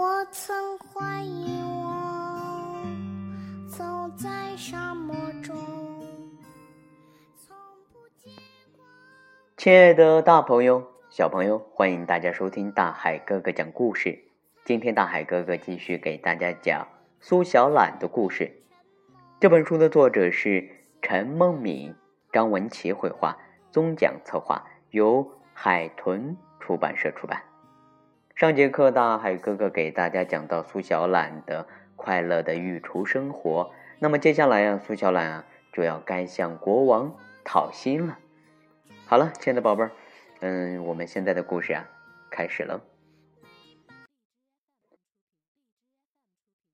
我曾怀疑我走在沙漠中，从不见光。亲爱的大朋友、小朋友，欢迎大家收听大海哥哥讲故事。今天大海哥哥继续给大家讲苏小懒的故事。这本书的作者是陈梦敏，张文琪绘画，宗讲策划，由海豚出版社出版。上节课，大海哥哥给大家讲到苏小懒的快乐的御厨生活。那么接下来呀，苏小懒啊就要该向国王讨薪了。好了，亲爱的宝贝儿，嗯，我们现在的故事啊开始了。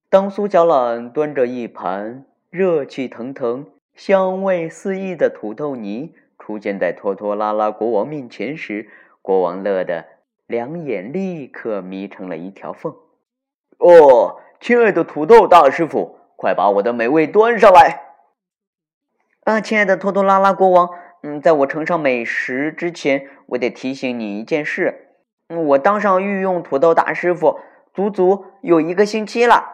当苏小懒端着一盘热气腾腾、香味四溢的土豆泥出现在拖拖拉拉国王面前时，国王乐得。两眼立刻眯成了一条缝。哦，亲爱的土豆大师傅，快把我的美味端上来！啊，亲爱的拖拖拉拉国王，嗯，在我盛上美食之前，我得提醒你一件事。嗯，我当上御用土豆大师傅，足足有一个星期了。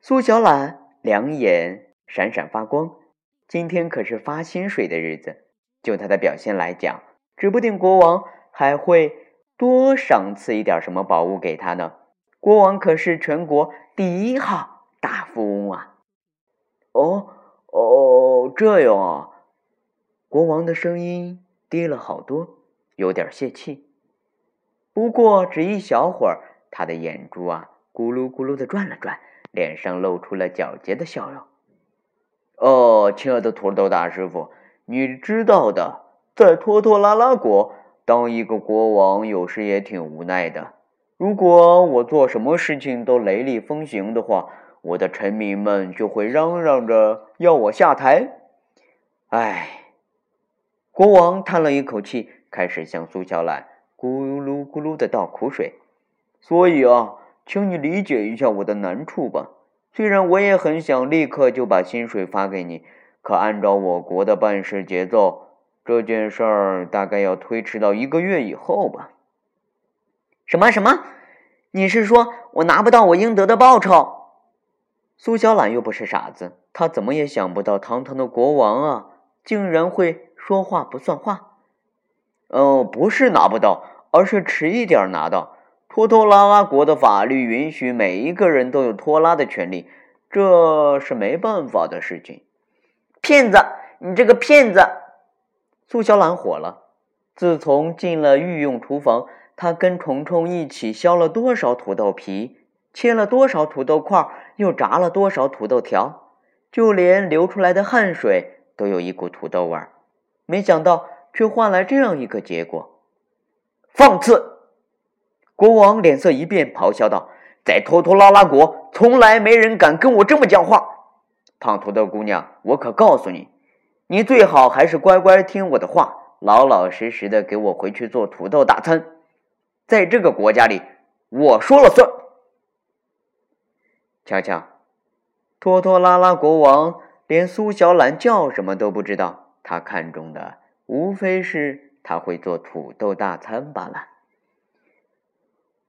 苏小懒两眼闪闪发光，今天可是发薪水的日子。就他的表现来讲，指不定国王还会。多赏赐一点什么宝物给他呢？国王可是全国第一号大富翁啊！哦哦，这样啊！国王的声音低了好多，有点泄气。不过只一小会儿，他的眼珠啊咕噜咕噜的转了转，脸上露出了皎洁的笑容。哦，亲爱的土豆大师傅，你知道的，在拖拖拉拉国。当一个国王有时也挺无奈的。如果我做什么事情都雷厉风行的话，我的臣民们就会嚷嚷着要我下台。唉，国王叹了一口气，开始向苏小懒咕噜咕噜的倒苦水。所以啊，请你理解一下我的难处吧。虽然我也很想立刻就把薪水发给你，可按照我国的办事节奏。这件事儿大概要推迟到一个月以后吧。什么什么？你是说我拿不到我应得的报酬？苏小懒又不是傻子，他怎么也想不到堂堂的国王啊，竟然会说话不算话。哦，不是拿不到，而是迟一点拿到。拖拖拉拉国的法律允许每一个人都有拖拉的权利，这是没办法的事情。骗子，你这个骗子！苏小懒火了。自从进了御用厨房，他跟虫虫一起削了多少土豆皮，切了多少土豆块，又炸了多少土豆条，就连流出来的汗水都有一股土豆味儿。没想到，却换来这样一个结果：放肆！国王脸色一变，咆哮道：“在拖拖拉拉国，从来没人敢跟我这么讲话。胖土豆姑娘，我可告诉你。”你最好还是乖乖听我的话，老老实实的给我回去做土豆大餐。在这个国家里，我说了算。瞧瞧，拖拖拉拉国王连苏小懒叫什么都不知道，他看中的无非是他会做土豆大餐罢了。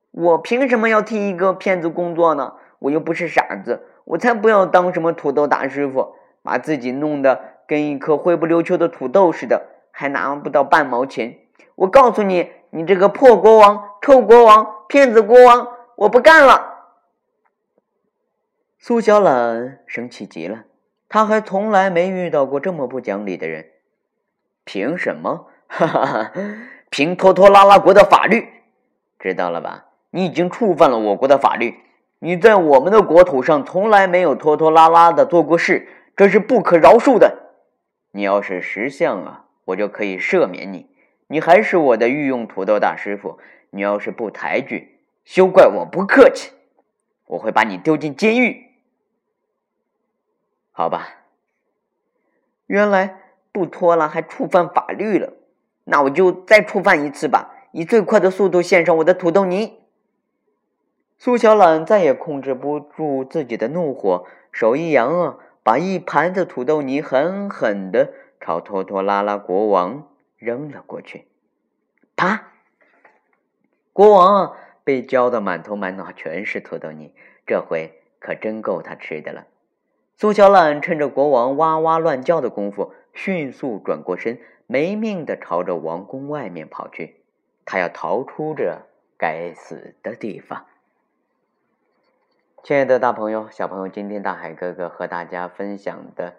我凭什么要替一个骗子工作呢？我又不是傻子，我才不要当什么土豆大师傅，把自己弄得。跟一颗灰不溜秋的土豆似的，还拿不到半毛钱。我告诉你，你这个破国王、臭国王、骗子国王，我不干了！苏小懒生气极了，他还从来没遇到过这么不讲理的人。凭什么？哈哈哈！凭拖拖拉拉国的法律，知道了吧？你已经触犯了我国的法律。你在我们的国土上从来没有拖拖拉拉的做过事，这是不可饶恕的。你要是识相啊，我就可以赦免你。你还是我的御用土豆大师傅。你要是不抬举，休怪我不客气。我会把你丢进监狱。好吧，原来不拖拉还触犯法律了，那我就再触犯一次吧，以最快的速度献上我的土豆泥。苏小懒再也控制不住自己的怒火，手一扬啊！把一盘子土豆泥狠狠的朝拖拖拉拉国王扔了过去，啪！国王被浇得满头满脑全是土豆泥，这回可真够他吃的了。苏小懒趁着国王哇哇乱叫的功夫，迅速转过身，没命的朝着王宫外面跑去。他要逃出这该死的地方。亲爱的大朋友、小朋友，今天大海哥哥和大家分享的《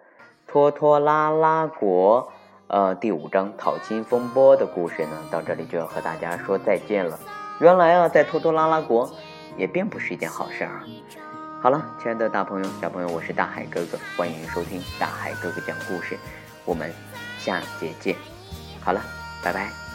拖拖拉拉国》呃第五章讨亲风波的故事呢，到这里就要和大家说再见了。原来啊，在拖拖拉拉国也并不是一件好事啊。好了，亲爱的大朋友、小朋友，我是大海哥哥，欢迎收听大海哥哥讲故事，我们下节见。好了，拜拜。